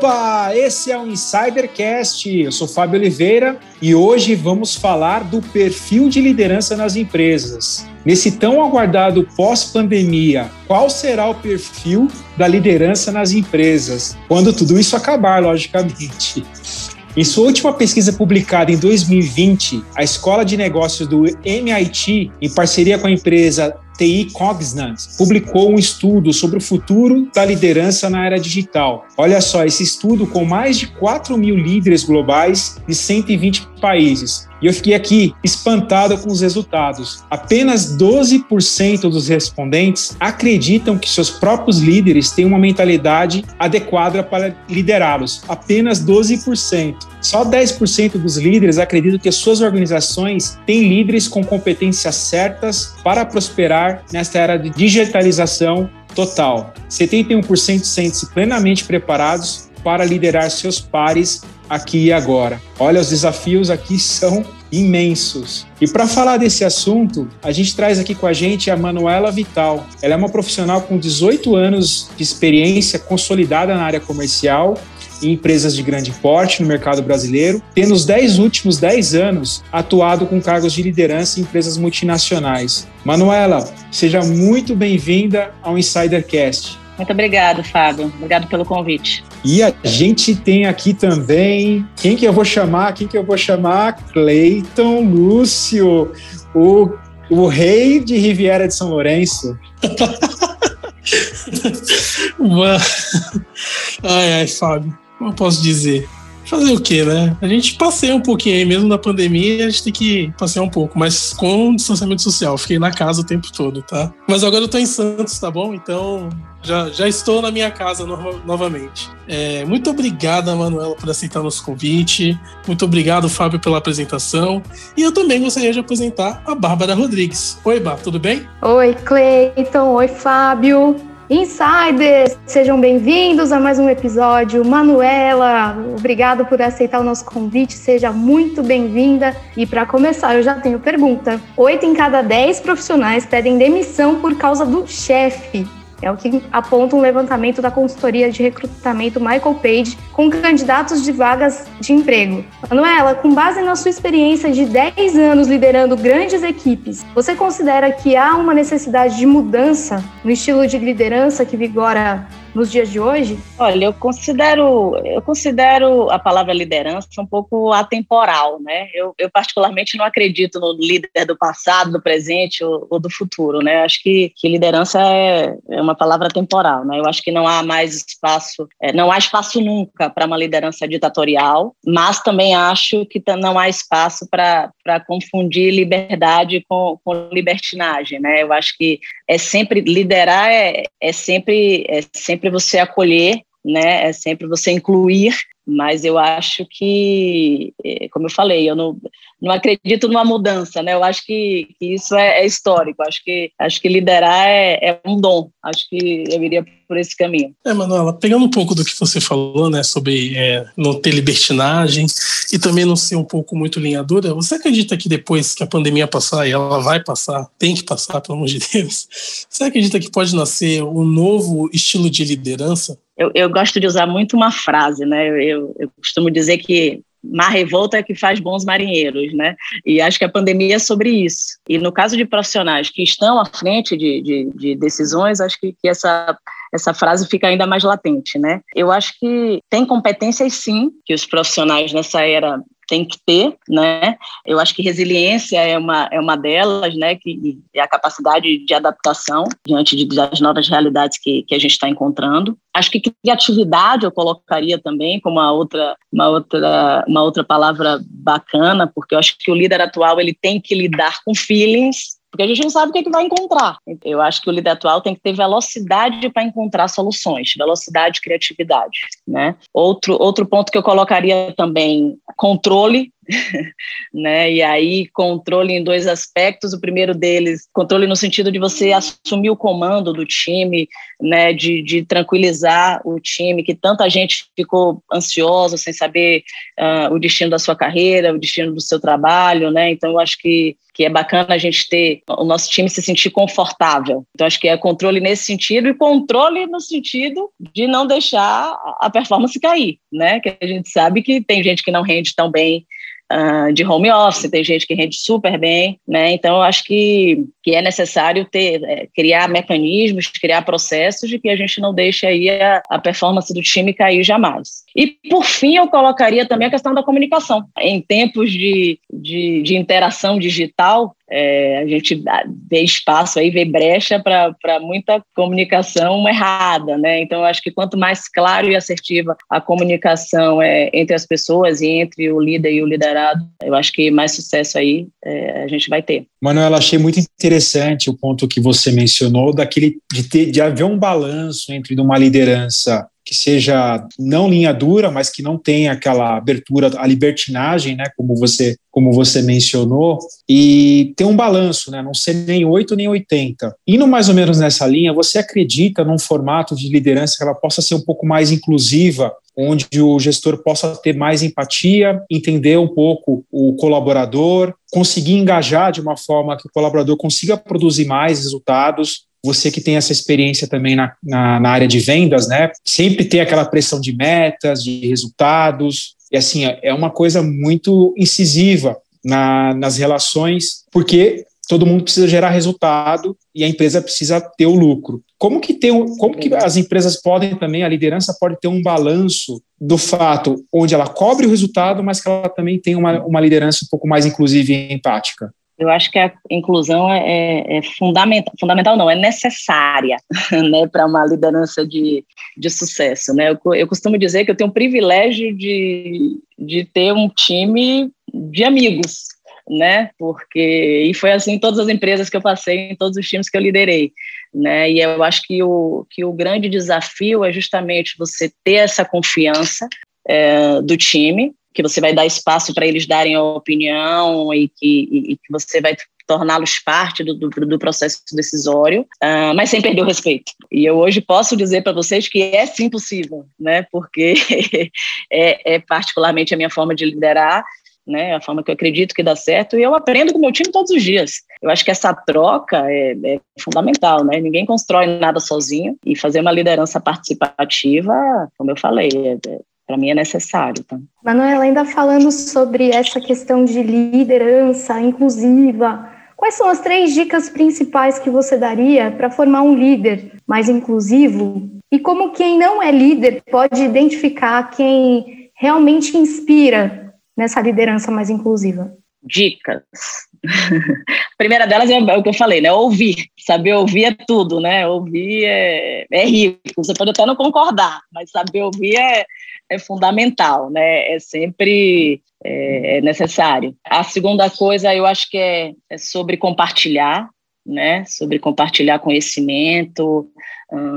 Opa, esse é o Insidercast. Eu sou Fábio Oliveira e hoje vamos falar do perfil de liderança nas empresas. Nesse tão aguardado pós-pandemia, qual será o perfil da liderança nas empresas? Quando tudo isso acabar, logicamente. Em sua última pesquisa publicada em 2020, a Escola de Negócios do MIT, em parceria com a empresa TI Cognizant publicou um estudo sobre o futuro da liderança na era digital. Olha só, esse estudo com mais de 4 mil líderes globais de 120 países. E eu fiquei aqui espantado com os resultados. Apenas 12% dos respondentes acreditam que seus próprios líderes têm uma mentalidade adequada para liderá-los. Apenas 12%. Só 10% dos líderes acreditam que as suas organizações têm líderes com competências certas para prosperar nesta era de digitalização total. 71% sentem-se plenamente preparados para liderar seus pares aqui e agora. Olha, os desafios aqui são imensos. E para falar desse assunto, a gente traz aqui com a gente a Manuela Vital. Ela é uma profissional com 18 anos de experiência consolidada na área comercial em empresas de grande porte no mercado brasileiro, tendo nos 10 últimos 10 anos atuado com cargos de liderança em empresas multinacionais. Manuela, seja muito bem-vinda ao Insidercast. Muito obrigado, Fábio. Obrigado pelo convite. E a gente tem aqui também, quem que eu vou chamar? Quem que eu vou chamar? Cleiton Lúcio, o, o rei de Riviera de São Lourenço. ai, ai, Fábio, como eu posso dizer? Fazer o quê, né? A gente passeia um pouquinho aí, mesmo na pandemia, a gente tem que passear um pouco, mas com distanciamento social. Fiquei na casa o tempo todo, tá? Mas agora eu tô em Santos, tá bom? Então já, já estou na minha casa no, novamente. É, muito obrigada, Manuela, por aceitar nosso convite. Muito obrigado, Fábio, pela apresentação. E eu também gostaria de apresentar a Bárbara Rodrigues. Oi, Bá, tudo bem? Oi, Cleiton. Oi, Fábio. Insiders, sejam bem-vindos a mais um episódio. Manuela, obrigado por aceitar o nosso convite, seja muito bem-vinda. E para começar, eu já tenho pergunta. Oito em cada dez profissionais pedem demissão por causa do chefe. É o que aponta um levantamento da consultoria de recrutamento Michael Page com candidatos de vagas de emprego. Manuela, com base na sua experiência de 10 anos liderando grandes equipes, você considera que há uma necessidade de mudança no estilo de liderança que vigora nos dias de hoje? Olha, eu considero, eu considero a palavra liderança um pouco atemporal, né? Eu, eu particularmente não acredito no líder do passado, do presente ou, ou do futuro, né? Acho que, que liderança é, é, uma palavra temporal, né? Eu acho que não há mais espaço, é, não há espaço nunca para uma liderança ditatorial, mas também acho que não há espaço para confundir liberdade com, com libertinagem, né? Eu acho que é sempre liderar é, é sempre é sempre sempre você acolher, né? É sempre você incluir, mas eu acho que, eh, como eu falei, eu não, não acredito numa mudança, né? Eu acho que, que isso é, é, histórico. Acho que acho que liderar é, é, um dom. Acho que eu iria por esse caminho. É, Manuela, pegando um pouco do que você falou, né, sobre é, não ter libertinagem e também não ser um pouco muito linhadura, você acredita que depois que a pandemia passar e ela vai passar, tem que passar, pelo amor de Deus, você acredita que pode nascer um novo estilo de liderança? Eu, eu gosto de usar muito uma frase, né? Eu, eu costumo dizer que mar revolta é que faz bons marinheiros, né? E acho que a pandemia é sobre isso. E no caso de profissionais que estão à frente de, de, de decisões, acho que, que essa essa frase fica ainda mais latente, né? Eu acho que tem competências sim que os profissionais nessa era tem que ter, né? Eu acho que resiliência é uma, é uma delas, né? Que é a capacidade de adaptação diante de, das novas realidades que, que a gente está encontrando. Acho que criatividade eu colocaria também como uma outra, uma outra, uma outra palavra bacana, porque eu acho que o líder atual ele tem que lidar com feelings porque a gente não sabe o que, é que vai encontrar. Eu acho que o líder atual tem que ter velocidade para encontrar soluções, velocidade e criatividade. Né? Outro, outro ponto que eu colocaria também, controle né? E aí controle em dois aspectos. O primeiro deles, controle no sentido de você assumir o comando do time, né? De, de tranquilizar o time, que tanta gente ficou ansiosa sem saber uh, o destino da sua carreira, o destino do seu trabalho, né? Então eu acho que que é bacana a gente ter o nosso time se sentir confortável. Então, acho que é controle nesse sentido e controle no sentido de não deixar a performance cair, né? Que a gente sabe que tem gente que não rende tão bem uh, de home office, tem gente que rende super bem, né? Então, eu acho que, que é necessário ter, é, criar mecanismos, criar processos de que a gente não deixe aí a, a performance do time cair jamais. E, por fim, eu colocaria também a questão da comunicação. Em tempos de, de, de interação digital, é, a gente vê espaço aí, vê brecha para muita comunicação errada, né? Então, eu acho que quanto mais claro e assertiva a comunicação é entre as pessoas e entre o líder e o liderado, eu acho que mais sucesso aí é, a gente vai ter. Manuela, achei muito interessante o ponto que você mencionou daquele de, ter, de haver um balanço entre uma liderança que seja não linha dura, mas que não tenha aquela abertura, a libertinagem, né, como você, como você mencionou, e ter um balanço, né, não ser nem 8 nem 80. Indo mais ou menos nessa linha, você acredita num formato de liderança que ela possa ser um pouco mais inclusiva, onde o gestor possa ter mais empatia, entender um pouco o colaborador, conseguir engajar de uma forma que o colaborador consiga produzir mais resultados, você que tem essa experiência também na, na, na, área de vendas, né? Sempre ter aquela pressão de metas, de resultados. E assim, é uma coisa muito incisiva na, nas relações, porque todo mundo precisa gerar resultado e a empresa precisa ter o lucro. Como que tem, como que as empresas podem também, a liderança pode ter um balanço do fato onde ela cobre o resultado, mas que ela também tem uma, uma liderança um pouco mais inclusiva e empática? Eu acho que a inclusão é, é, é fundamental, fundamental não, é necessária né, para uma liderança de, de sucesso. Né? Eu, eu costumo dizer que eu tenho o privilégio de, de ter um time de amigos, né? Porque e foi assim em todas as empresas que eu passei, em todos os times que eu liderei, né? E eu acho que o que o grande desafio é justamente você ter essa confiança é, do time, que você vai dar espaço para eles darem a opinião e que, e, que você vai torná-los parte do, do, do, processo decisório, uh, mas sem perder o respeito. E eu hoje posso dizer para vocês que é sim possível, né? Porque é, é, particularmente a minha forma de liderar, né? A forma que eu acredito que dá certo e eu aprendo com meu time todos os dias. Eu acho que essa troca é, é fundamental, né? Ninguém constrói nada sozinho e fazer uma liderança participativa, como eu falei, é, é para mim é necessário. Tá? Manuela, ainda falando sobre essa questão de liderança inclusiva, quais são as três dicas principais que você daria para formar um líder mais inclusivo? E como quem não é líder pode identificar quem realmente inspira nessa liderança mais inclusiva? Dicas. A primeira delas é o que eu falei, né? Ouvir. Saber ouvir é tudo, né? Ouvir é, é rico. Você pode até não concordar, mas saber ouvir é, é fundamental, né? É sempre é, é, necessário. A segunda coisa, eu acho que é, é sobre compartilhar, né? Sobre compartilhar conhecimento,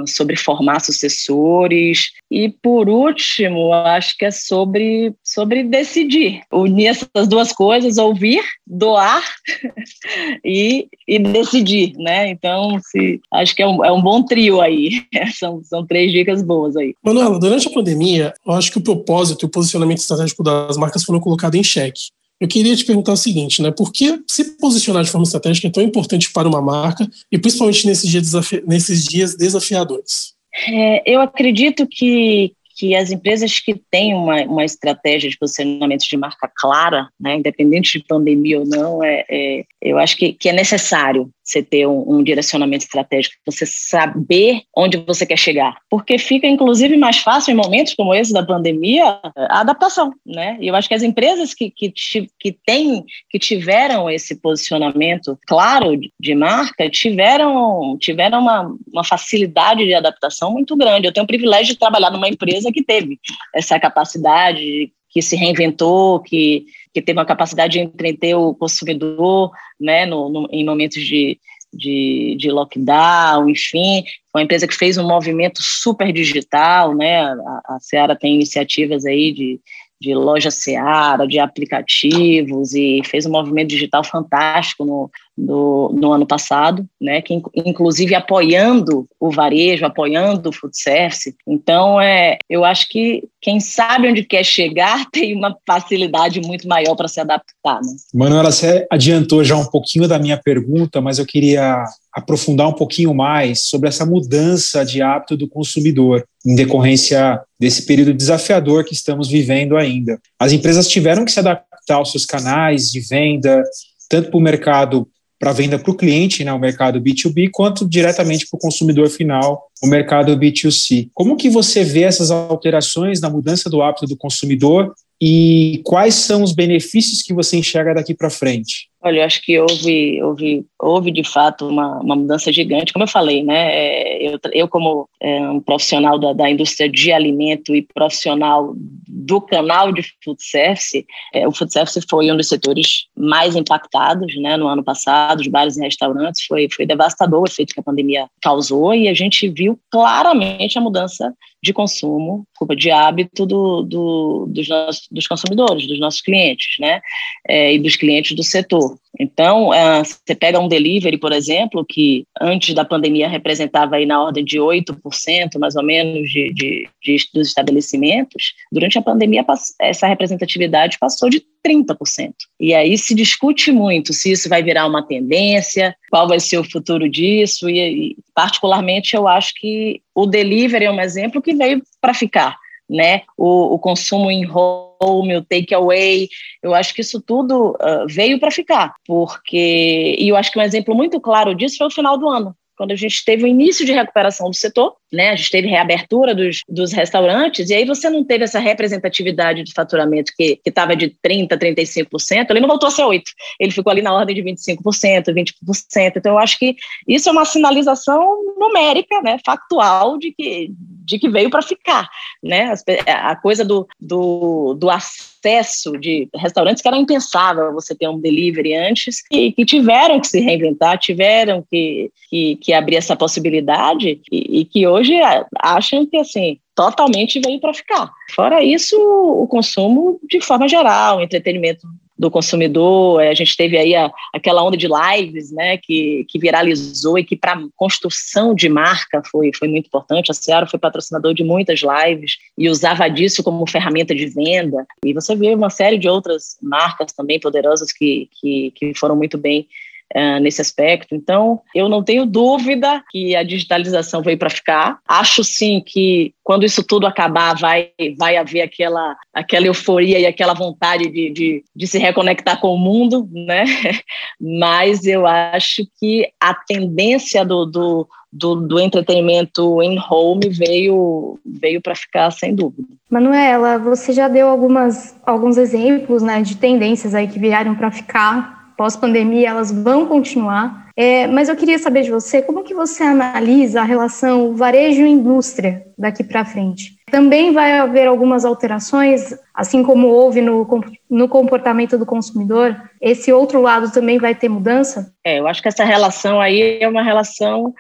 sobre formar sucessores. E, por último, acho que é sobre, sobre decidir. Unir essas duas coisas, ouvir, doar e, e decidir, né? Então, se, acho que é um, é um bom trio aí. são, são três dicas boas aí. Manuela, durante a pandemia, eu acho que o propósito e o posicionamento estratégico das marcas foram colocados em xeque. Eu queria te perguntar o seguinte, né? Por que se posicionar de forma estratégica é tão importante para uma marca e principalmente nesses dias, nesses dias desafiadores? É, eu acredito que, que as empresas que têm uma, uma estratégia de posicionamento de marca clara, né, independente de pandemia ou não, é, é eu acho que, que é necessário você ter um, um, direcionamento estratégico, você saber onde você quer chegar. Porque fica, inclusive, mais fácil em momentos como esse da pandemia, a adaptação, né? E eu acho que as empresas que, que, que, têm, que tiveram esse posicionamento claro de marca, tiveram, tiveram uma, uma facilidade de adaptação muito grande. Eu tenho o privilégio de trabalhar numa empresa que teve essa capacidade, que se reinventou, que que teve uma capacidade de entreter o consumidor, né, no, no, em momentos de, de, de, lockdown, enfim, uma empresa que fez um movimento super digital, né, a, a Seara tem iniciativas aí de, de loja Seara, de aplicativos e fez um movimento digital fantástico no, no, no, ano passado, né, que inclusive apoiando o varejo, apoiando o food service. Então, é, eu acho que quem sabe onde quer chegar tem uma facilidade muito maior para se adaptar. Né? Manuela, você adiantou já um pouquinho da minha pergunta, mas eu queria aprofundar um pouquinho mais sobre essa mudança de hábito do consumidor em decorrência desse período desafiador que estamos vivendo ainda. As empresas tiveram que se adaptar aos seus canais de venda, tanto para o mercado para venda para o cliente, né, o mercado B2B, quanto diretamente para o consumidor final, o mercado B2C. Como que você vê essas alterações na mudança do hábito do consumidor e quais são os benefícios que você enxerga daqui para frente? Olha, eu acho que houve, houve, houve de fato uma, uma mudança gigante. Como eu falei, né? É, eu, eu como é, um profissional da, da indústria de alimento e profissional do canal de food service, é, o food service foi um dos setores mais impactados, né? No ano passado, os bares e restaurantes foi foi devastador o efeito que a pandemia causou e a gente viu claramente a mudança de consumo, culpa de hábito do, do, dos, nossos, dos consumidores, dos nossos clientes, né? É, e dos clientes do setor. Então, uh, você pega um delivery, por exemplo, que antes da pandemia representava aí na ordem de 8%, mais ou menos, de, de, de, dos estabelecimentos, durante a pandemia essa representatividade passou de 30%. E aí se discute muito se isso vai virar uma tendência, qual vai ser o futuro disso, e, e particularmente eu acho que o delivery é um exemplo que veio para ficar né? O, o consumo em home, o takeaway, eu acho que isso tudo uh, veio para ficar, porque e eu acho que um exemplo muito claro disso foi o final do ano, quando a gente teve o início de recuperação do setor, né? A gente teve reabertura dos, dos restaurantes, e aí você não teve essa representatividade de faturamento que estava de 30%, 35%, ele não voltou a ser 8%, ele ficou ali na ordem de 25%, 20%. Então, eu acho que isso é uma sinalização numérica, né? factual, de que, de que veio para ficar. Né? A coisa do, do, do acesso de restaurantes que era impensável você ter um delivery antes, e que tiveram que se reinventar, tiveram que, que, que abrir essa possibilidade, e, e que hoje hoje acham que assim totalmente veio para ficar. Fora isso, o consumo de forma geral, o entretenimento do consumidor, a gente teve aí a, aquela onda de lives, né, que, que viralizou e que para construção de marca foi, foi muito importante. A Seara foi patrocinador de muitas lives e usava disso como ferramenta de venda. E você vê uma série de outras marcas também poderosas que, que, que foram muito bem uh, nesse aspecto. Então, eu não tenho dúvida que a digitalização veio para ficar. Acho sim que quando isso tudo acabar, vai, vai haver aquela, aquela euforia e aquela vontade de, de, de se reconectar com o mundo, né? Mas eu acho que a tendência do, do do, do, entretenimento em home veio veio para ficar sem dúvida. Manuela, você já deu algumas alguns exemplos, né, de tendências aí que vieram para ficar pós-pandemia elas vão continuar. É, mas eu queria saber de você como que você analisa a relação varejo-indústria daqui para frente. Também vai haver algumas alterações, assim como houve no, no comportamento do consumidor. Esse outro lado também vai ter mudança? É, eu acho que essa relação aí é uma relação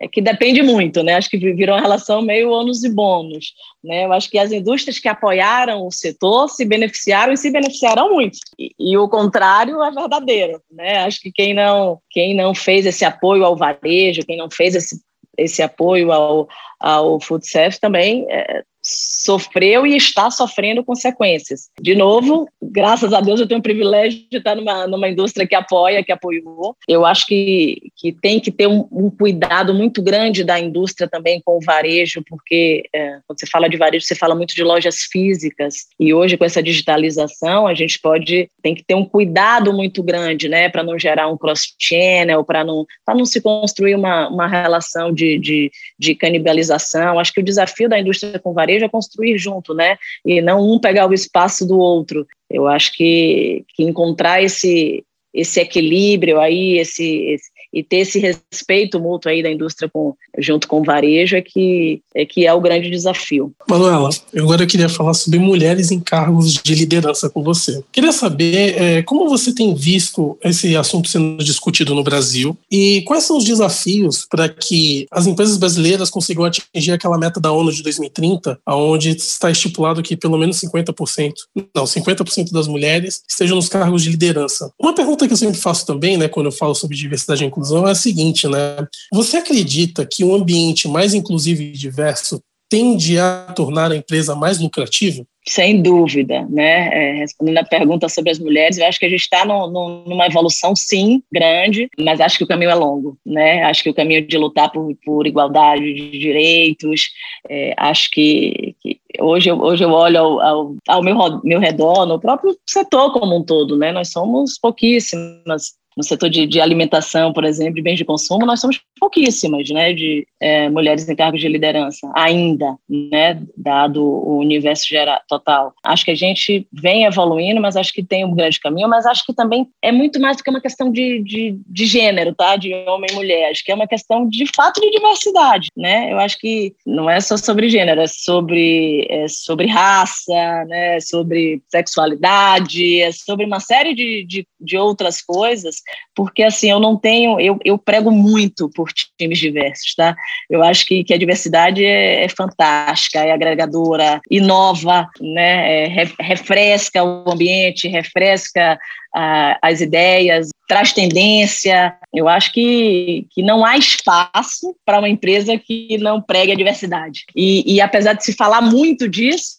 é, que depende muito, né? Acho que virou uma relação meio ônus e bônus, né? Eu acho que as indústrias que apoiaram o setor se beneficiaram e se beneficiarão muito. E, e, o contrário é verdadeiro, né? Acho que quem não quem não fez esse apoio ao varejo, quem não fez esse esse apoio ao, ao food service também é, sofreu e está sofrendo consequências. De novo, graças a Deus eu tenho o privilégio de estar numa, numa indústria que apoia, que apoiou. Eu acho que, que tem que ter um, um cuidado muito grande da indústria também com o varejo, porque é, quando você fala de varejo, você fala muito de lojas físicas, e hoje com essa digitalização a gente pode, tem que ter um cuidado muito grande, né, para não gerar um cross-channel, para não, não se construir uma, uma relação de, de, de canibalização. Acho que o desafio da indústria com varejo varejo construir junto, né? E não um pegar o espaço do outro. Eu acho que, que encontrar esse, esse equilíbrio aí, esse, esse e ter esse respeito mútuo aí da indústria com, junto com o varejo é que, é que é o grande desafio. Manuela, agora eu queria falar sobre mulheres em cargos de liderança com você. Queria saber é, como você tem visto esse assunto sendo discutido no Brasil e quais são os desafios para que as empresas brasileiras consigam atingir aquela meta da ONU de 2030, onde está estipulado que pelo menos 50%, não, 50% das mulheres estejam nos cargos de liderança. Uma pergunta que eu sempre faço também, né, quando eu falo sobre diversidade e inclusão, é a seguinte, né? Você acredita que um ambiente mais inclusivo e diverso tende a tornar a empresa mais lucrativa? Sem dúvida, né? É, respondendo a pergunta sobre as mulheres, eu acho que a gente está numa evolução, sim, grande, mas acho que o caminho é longo, né? Acho que o caminho de lutar por, por igualdade de direitos, é, acho que, que, hoje, eu, hoje eu olho ao, ao, ao meu, meu redor, no próprio setor como um todo, né? Nós somos pouquíssimas no setor de, de, alimentação, por exemplo, de bens de consumo, nós somos pouquíssimas, né, de é, mulheres em cargos de liderança, ainda, né, dado o universo geral, total. Acho que a gente vem evoluindo, mas acho que tem um grande caminho, mas acho que também é muito mais do que uma questão de, de, de gênero, tá, de homem e mulher, acho que é uma questão de fato de diversidade, né, eu acho que não é só sobre gênero, é sobre, é sobre raça, né, sobre sexualidade, é sobre uma série de, de, de outras coisas porque assim, eu não tenho, eu, eu prego muito por times diversos, tá? Eu acho que, que a diversidade é, é fantástica, é agregadora, inova, né? É, refresca o ambiente, refresca as ideias, traz tendência. Eu acho que, que não há espaço para uma empresa que não pregue a diversidade. E, e apesar de se falar muito disso,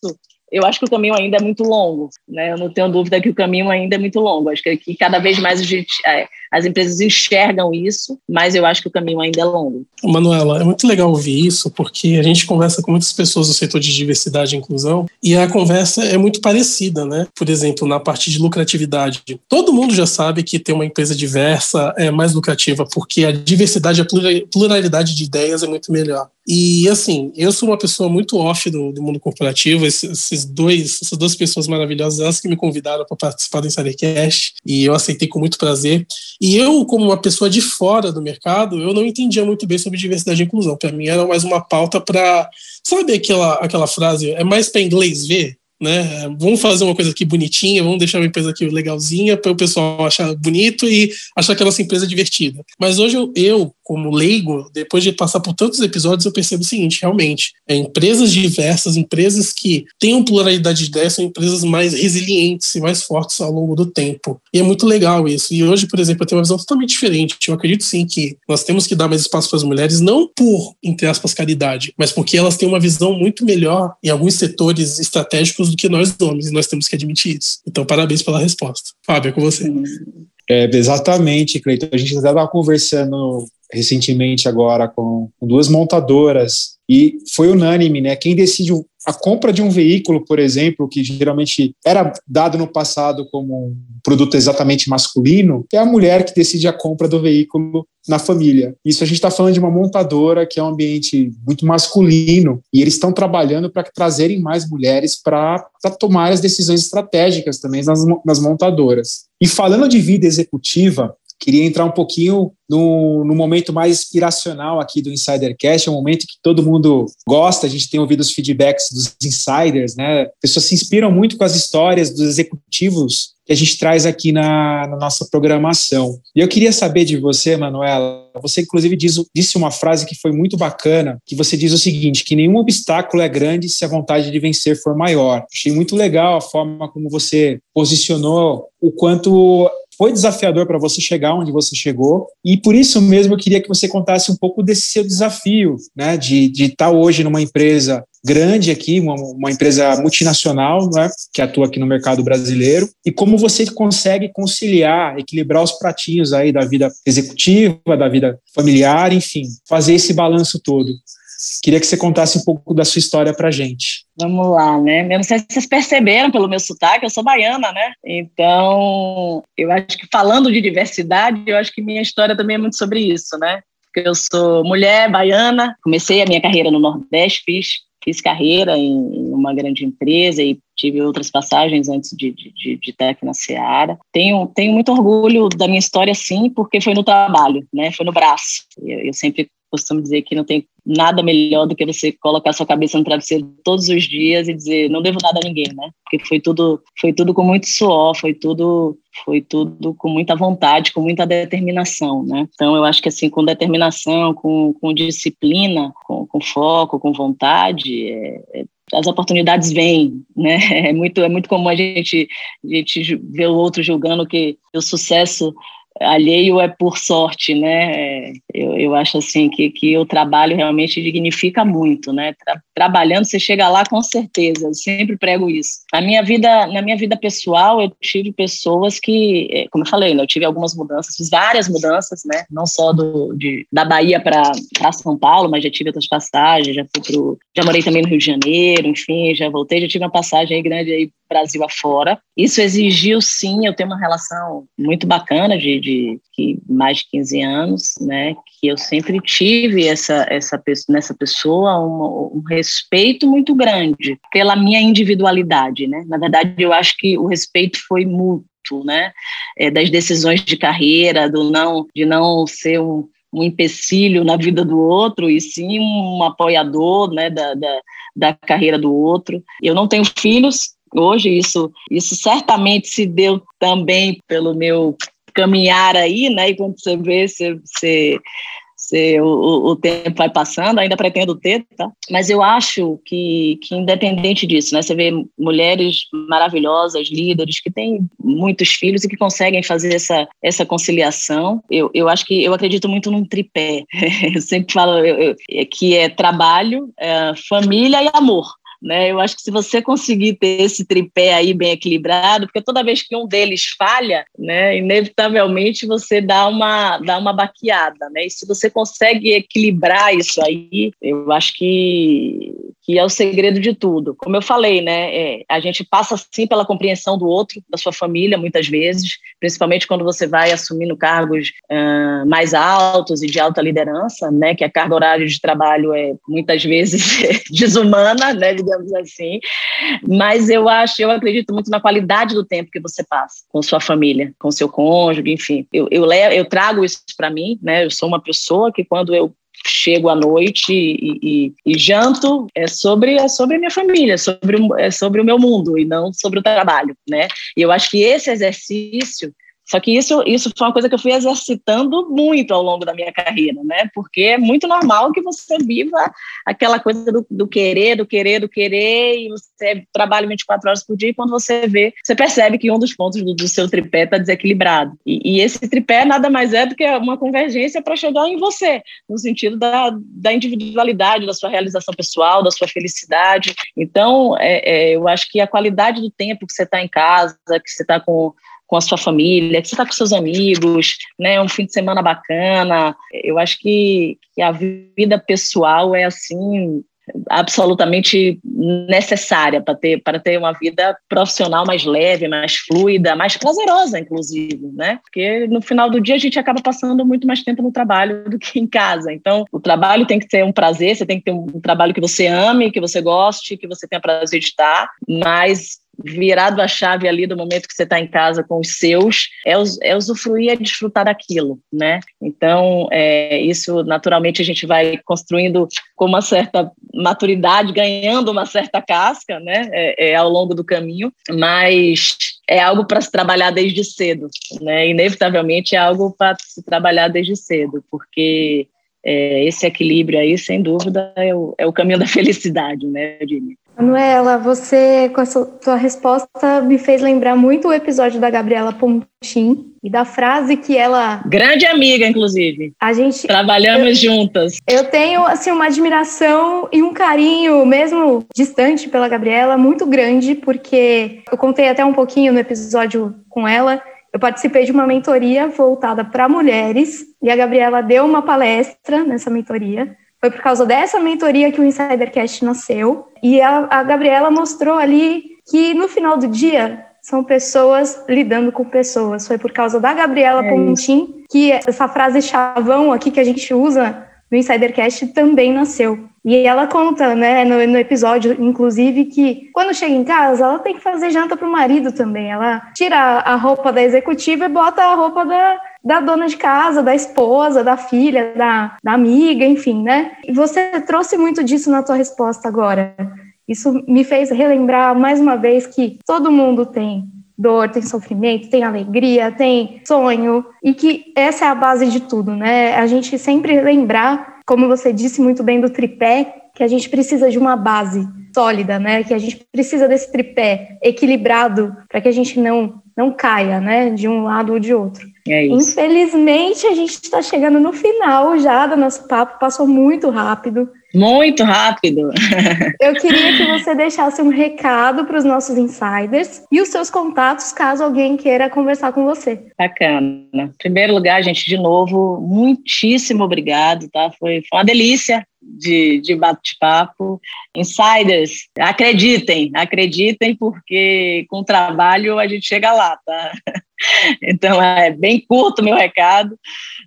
eu acho que o caminho ainda é muito longo, né? Eu não tenho dúvida que o caminho ainda é muito longo. Acho que, que cada vez mais gente, é, as empresas enxergam isso, mas eu acho que o caminho ainda é longo. Manuela, é muito legal ouvir isso, porque a gente conversa com muitas pessoas do setor de diversidade e inclusão e a conversa é muito parecida, né? Por exemplo, na parte de lucratividade. Todo mundo já sabe que ter uma empresa diversa é mais lucrativa, porque a diversidade, a pluralidade de ideias é muito melhor. E assim, eu sou uma pessoa muito off do, do mundo corporativo. Esses, esses, dois, essas duas pessoas maravilhosas, elas que me convidaram para participar do Insidercast, e eu aceitei com muito prazer. E eu, como uma pessoa de fora do mercado, eu não entendia muito bem sobre diversidade e inclusão. Para mim era mais uma pauta para, sabe aquela aquela frase, é mais para inglês ver? Né? Vamos fazer uma coisa aqui bonitinha, vamos deixar uma empresa aqui legalzinha para o pessoal achar bonito e achar que a nossa empresa é divertida. Mas hoje eu, eu, como leigo, depois de passar por tantos episódios, eu percebo o seguinte: realmente, é, empresas diversas, empresas que têm pluralidade de ideias, são empresas mais resilientes e mais fortes ao longo do tempo. E é muito legal isso. E hoje, por exemplo, eu tenho uma visão totalmente diferente. Eu acredito sim que nós temos que dar mais espaço para as mulheres, não por, entre aspas, caridade, mas porque elas têm uma visão muito melhor em alguns setores estratégicos do que nós homens, e nós temos que admitir isso. Então, parabéns pela resposta. Fábio, é com você. É, exatamente, Cleiton. A gente estava conversando recentemente agora com, com, duas montadoras e foi unânime, né? Quem decide a compra de um veículo, por exemplo, que geralmente era dado no passado como um produto exatamente masculino, é a mulher que decide a compra do veículo na família. Isso a gente está falando de uma montadora que é um ambiente muito masculino e eles estão trabalhando para trazerem mais mulheres para tomar as decisões estratégicas também nas, nas montadoras. E falando de vida executiva, queria entrar um pouquinho no, no, momento mais inspiracional aqui do Insidercast, é um momento que todo mundo gosta, a gente tem ouvido os feedbacks dos insiders, né? Pessoas se inspiram muito com as histórias dos executivos que a gente traz aqui na, na nossa programação. E eu queria saber de você, Manuela, você inclusive diz, disse uma frase que foi muito bacana, que você diz o seguinte, que nenhum obstáculo é grande se a vontade de vencer for maior. Achei muito legal a forma como você posicionou o quanto foi desafiador para você chegar onde você chegou e por isso mesmo eu queria que você contasse um pouco desse seu desafio, né, de, de estar tá hoje numa empresa grande aqui, uma, uma empresa multinacional, né, que atua aqui no mercado brasileiro, e como você consegue conciliar, equilibrar os pratinhos aí da vida executiva, da vida familiar, enfim, fazer esse balanço todo. Queria que você contasse um pouco da sua história para gente. Vamos lá, né? Eu não sei se vocês perceberam pelo meu sotaque, eu sou baiana, né? Então, eu acho que falando de diversidade, eu acho que minha história também é muito sobre isso, né? Eu sou mulher baiana, comecei a minha carreira no Nordeste, fiz, fiz carreira em, em uma grande empresa e tive outras passagens antes de, de, de estar aqui na Seara. Tenho, tenho muito orgulho da minha história, sim, porque foi no trabalho, né? Foi no braço. Eu, eu sempre costumo dizer que não tem nada melhor do que você colocar sua cabeça no travesseiro todos os dias e dizer não devo nada a ninguém, né? Porque foi tudo, foi tudo com muito suor, foi tudo, foi tudo com muita vontade, com muita determinação, né? Então eu acho que assim com determinação, com, com disciplina, com, com foco, com vontade, é, é, as oportunidades vêm, né? É muito, é muito comum a gente, a gente ver o outro julgando que o sucesso alheio é por sorte, né? Eu, eu acho assim que, que o trabalho realmente dignifica muito, né? Tra trabalhando você chega lá com certeza. Eu sempre prego isso. Na minha vida, na minha vida pessoal, eu tive pessoas que, é, como eu falei, né? eu tive algumas mudanças, fiz várias mudanças, né? Não só do de, da Bahia para São Paulo, mas já tive outras passagens, já fui pro, já morei também no Rio de Janeiro, enfim, já voltei, já tive uma passagem aí grande aí Brasil afora. Isso exigiu, sim, eu tenho uma relação muito bacana de, de, mais de 15 anos, né, que eu sempre tive essa, essa nessa pessoa um, um respeito muito grande pela minha individualidade, né? Na verdade, eu acho que o respeito foi mútuo, né? É, das decisões de carreira, do não, de não ser um, um empecilho na vida do outro, e sim um apoiador né, da, da, da carreira do outro. Eu não tenho filhos, hoje, isso, isso certamente se deu também pelo meu caminhar aí, né? E quando você vê, você, você, você o, o, tempo vai passando, ainda pretendo ter, tá? Mas eu acho que, que independente disso, né? Você vê mulheres maravilhosas, líderes, que têm muitos filhos e que conseguem fazer essa, essa conciliação. Eu, eu acho que eu acredito muito num tripé. eu sempre falo eu, eu, que é trabalho, é família e amor. Né? Eu acho que se você conseguir ter esse tripé aí bem equilibrado, porque toda vez que um deles falha, né, inevitavelmente você dá uma, dá uma baqueada. Né? E se você consegue equilibrar isso aí, eu acho que, que é o segredo de tudo. Como eu falei, né, é, a gente passa sim pela compreensão do outro, da sua família, muitas vezes, principalmente quando você vai assumindo cargos uh, mais altos e de alta liderança, né, que a carga horária de trabalho é muitas vezes desumana, né, digamos assim. Mas eu acho, eu acredito muito na qualidade do tempo que você passa com sua família, com seu cônjuge, enfim. Eu, eu, levo, eu trago isso para mim, né? Eu sou uma pessoa que quando eu chego à noite e, e, e, janto é sobre é sobre a minha família, sobre é sobre o meu mundo e não sobre o trabalho, né? E eu acho que esse exercício só que isso, isso foi uma coisa que eu fui exercitando muito ao longo da minha carreira, né? Porque é muito normal que você viva aquela coisa do, do querer, do querer, do querer, e você trabalha 24 horas por dia, e quando você vê, você percebe que um dos pontos do, do seu tripé está desequilibrado. E, e, esse tripé nada mais é do que uma convergência para chegar em você, no sentido da, da individualidade, da sua realização pessoal, da sua felicidade. Então, é, é, eu acho que a qualidade do tempo que você está em casa, que você está com com a sua família, que você está com seus amigos, né, um fim de semana bacana. Eu acho que, que a vida pessoal é assim absolutamente necessária para ter para ter uma vida profissional mais leve, mais fluida, mais prazerosa, inclusive, né? Porque no final do dia a gente acaba passando muito mais tempo no trabalho do que em casa. Então, o trabalho tem que ser um prazer, você tem que ter um trabalho que você ame, que você goste, que você tenha prazer de estar, mas virado a chave ali do momento que você está em casa com os seus, é, é usufruir e desfrutar daquilo, né? Então, é, isso naturalmente a gente vai construindo com uma certa maturidade, ganhando uma certa casca, né? É, é ao longo do caminho, mas é algo para se trabalhar desde cedo, né? Inevitavelmente é algo para se trabalhar desde cedo, porque é, esse equilíbrio aí, sem dúvida, é o, é o caminho da felicidade, né, eu. Manuela, você, com a sua resposta, me fez lembrar muito o episódio da Gabriela Pontin e da frase que ela. Grande amiga, inclusive. A gente. Trabalhamos eu, juntas. Eu tenho, assim, uma admiração e um carinho, mesmo distante pela Gabriela, muito grande, porque eu contei até um pouquinho no episódio com ela. Eu participei de uma mentoria voltada para mulheres e a Gabriela deu uma palestra nessa mentoria. Foi por causa dessa mentoria que o Insidercast nasceu. E a, a Gabriela mostrou ali que no final do dia são pessoas lidando com pessoas. Foi por causa da Gabriela é Pontin que essa frase chavão aqui que a gente usa no Insidercast também nasceu. E ela conta, né, no, no, episódio, inclusive, que quando chega em casa, ela tem que fazer janta para o marido também. Ela tira a roupa da executiva e bota a roupa da, da dona de casa, da esposa, da filha, da, da amiga, enfim, né? E você trouxe muito disso na tua resposta agora. Isso me fez relembrar mais uma vez que todo mundo tem dor, tem sofrimento, tem alegria, tem sonho, e que essa é a base de tudo, né? A gente sempre lembrar, como você disse muito bem do tripé, que a gente precisa de uma base sólida, né? Que a gente precisa desse tripé equilibrado para que a gente não não caia, né? De um lado ou de outro. É Infelizmente, a gente está chegando no final já do nosso papo, passou muito rápido. Muito rápido. Eu queria que você deixasse um recado para os nossos insiders e os seus contatos, caso alguém queira conversar com você. Bacana. Em primeiro lugar, gente, de novo, muitíssimo obrigado, tá? Foi, foi uma delícia de, de bate-papo. Insiders, acreditem, acreditem, porque com trabalho a gente chega lá, tá? Então é bem curto o meu recado,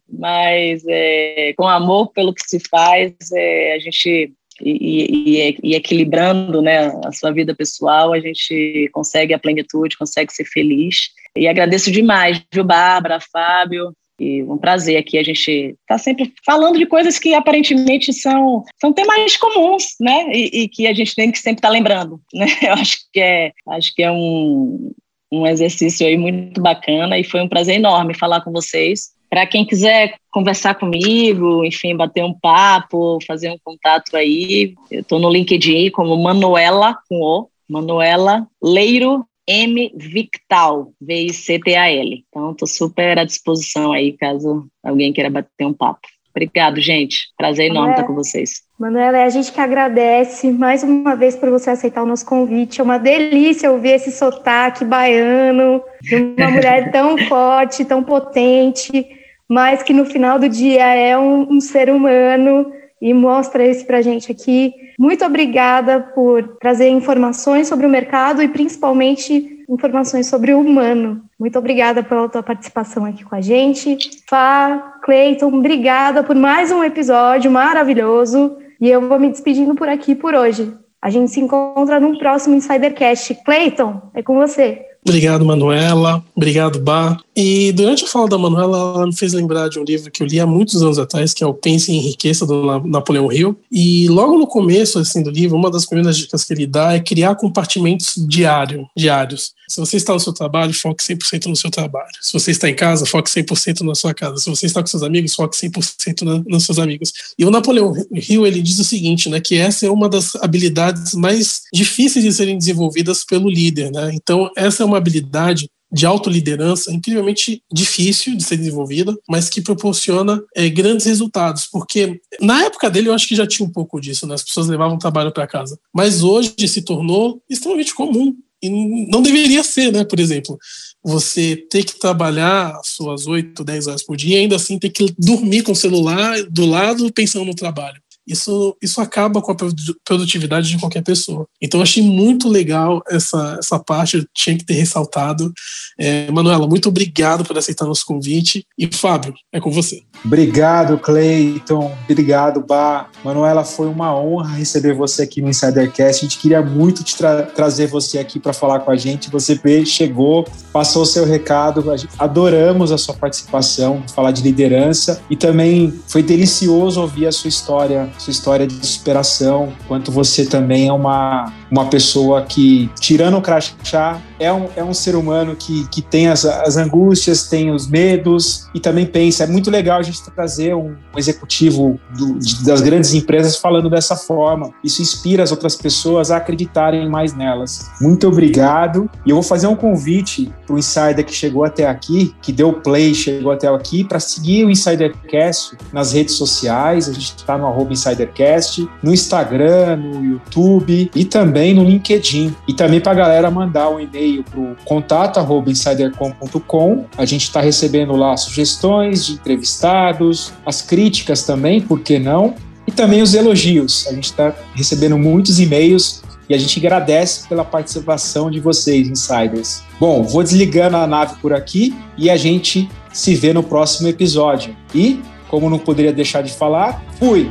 mas é, com amor pelo que se faz, é, a gente e, e, e, equilibrando né, a sua vida pessoal, a gente consegue a plenitude, consegue ser feliz. E agradeço demais, viu, Bárbara, Fábio, e um prazer aqui a gente está sempre falando de coisas que aparentemente são, são temas comuns, né? E, e que a gente tem que sempre estar tá lembrando, né? Eu acho que é, acho que é um, um exercício aí muito bacana e foi um prazer enorme falar com vocês. Para quem quiser conversar comigo, enfim, bater um papo, fazer um contato aí, eu estou no LinkedIn como Manuela com O, Manuela Leiro M Victal, V-I-C-T-A-L. Então, estou super à disposição aí, caso alguém queira bater um papo. Obrigado, gente. Prazer enorme estar com vocês. Manuela, é a gente que agradece mais uma vez por você aceitar o nosso convite. É uma delícia ouvir esse sotaque baiano de uma mulher tão forte, tão potente, mas que no final do dia é um, um ser humano e mostra isso para a gente aqui. Muito obrigada por trazer informações sobre o mercado e principalmente informações sobre o humano. Muito obrigada pela tua participação aqui com a gente. Fá, Cleiton, obrigada por mais um episódio maravilhoso. E eu vou me despedindo por aqui por hoje. A gente se encontra num próximo Insidercast. Cleiton, é com você. Obrigado, Manuela. Obrigado, Bar. E durante a fala da Manuela, ela me fez lembrar de um livro que eu li há muitos anos atrás, que é o Pense em Riqueza, do Napoleão Hill. E logo no começo assim, do livro, uma das primeiras dicas que ele dá é criar compartimentos diário, diários. Se você está no seu trabalho, foque 100% no seu trabalho. Se você está em casa, foque 100% na sua casa. Se você está com seus amigos, foque 100% na, nos seus amigos. E o Napoleão Hill, ele diz o seguinte, né, que essa é uma das habilidades mais difíceis de serem desenvolvidas pelo líder, né? Então, essa é uma habilidade de autoliderança incrivelmente difícil de ser desenvolvida, mas que proporciona é, grandes resultados, porque na época dele eu acho que já tinha um pouco disso, né? as pessoas levavam trabalho para casa, mas hoje se tornou extremamente comum e não deveria ser, né? Por exemplo, você ter que trabalhar suas 8, 10 horas por dia e ainda assim ter que dormir com o celular do lado pensando no trabalho isso, isso acaba com a produtividade de qualquer pessoa. Então, achei muito legal essa, essa parte, eu tinha que ter ressaltado. É, Manuela, muito obrigado por aceitar nosso convite. E, Fábio, é com você. Obrigado, Cleiton. Obrigado, Bá. Manuela, foi uma honra receber você aqui no Insidercast. A gente queria muito te tra trazer você aqui para falar com a gente. Você chegou, passou o seu recado. adoramos a sua participação, falar de liderança. E também foi delicioso ouvir a sua história sua história de superação, quanto você também é uma, uma pessoa que, tirando o crachá, é um, é um ser humano que, que tem as, as angústias, tem os medos e também pensa. É muito legal a gente trazer um, executivo do, das grandes empresas falando dessa forma. Isso inspira as outras pessoas a acreditarem mais nelas. Muito obrigado. E eu vou fazer um convite para o Insider que chegou até aqui, que deu play, chegou até aqui, para seguir o Insidercast nas redes sociais. A gente está no arroba InsiderCast, no Instagram, no YouTube e também no LinkedIn. E também para a galera mandar um e-mail para o contato.insidercom.com. A gente está recebendo lá sugestões de entrevistados, as críticas também, por que não? E também os elogios. A gente está recebendo muitos e-mails e a gente agradece pela participação de vocês, insiders. Bom, vou desligando a nave por aqui e a gente se vê no próximo episódio. E como não poderia deixar de falar, fui!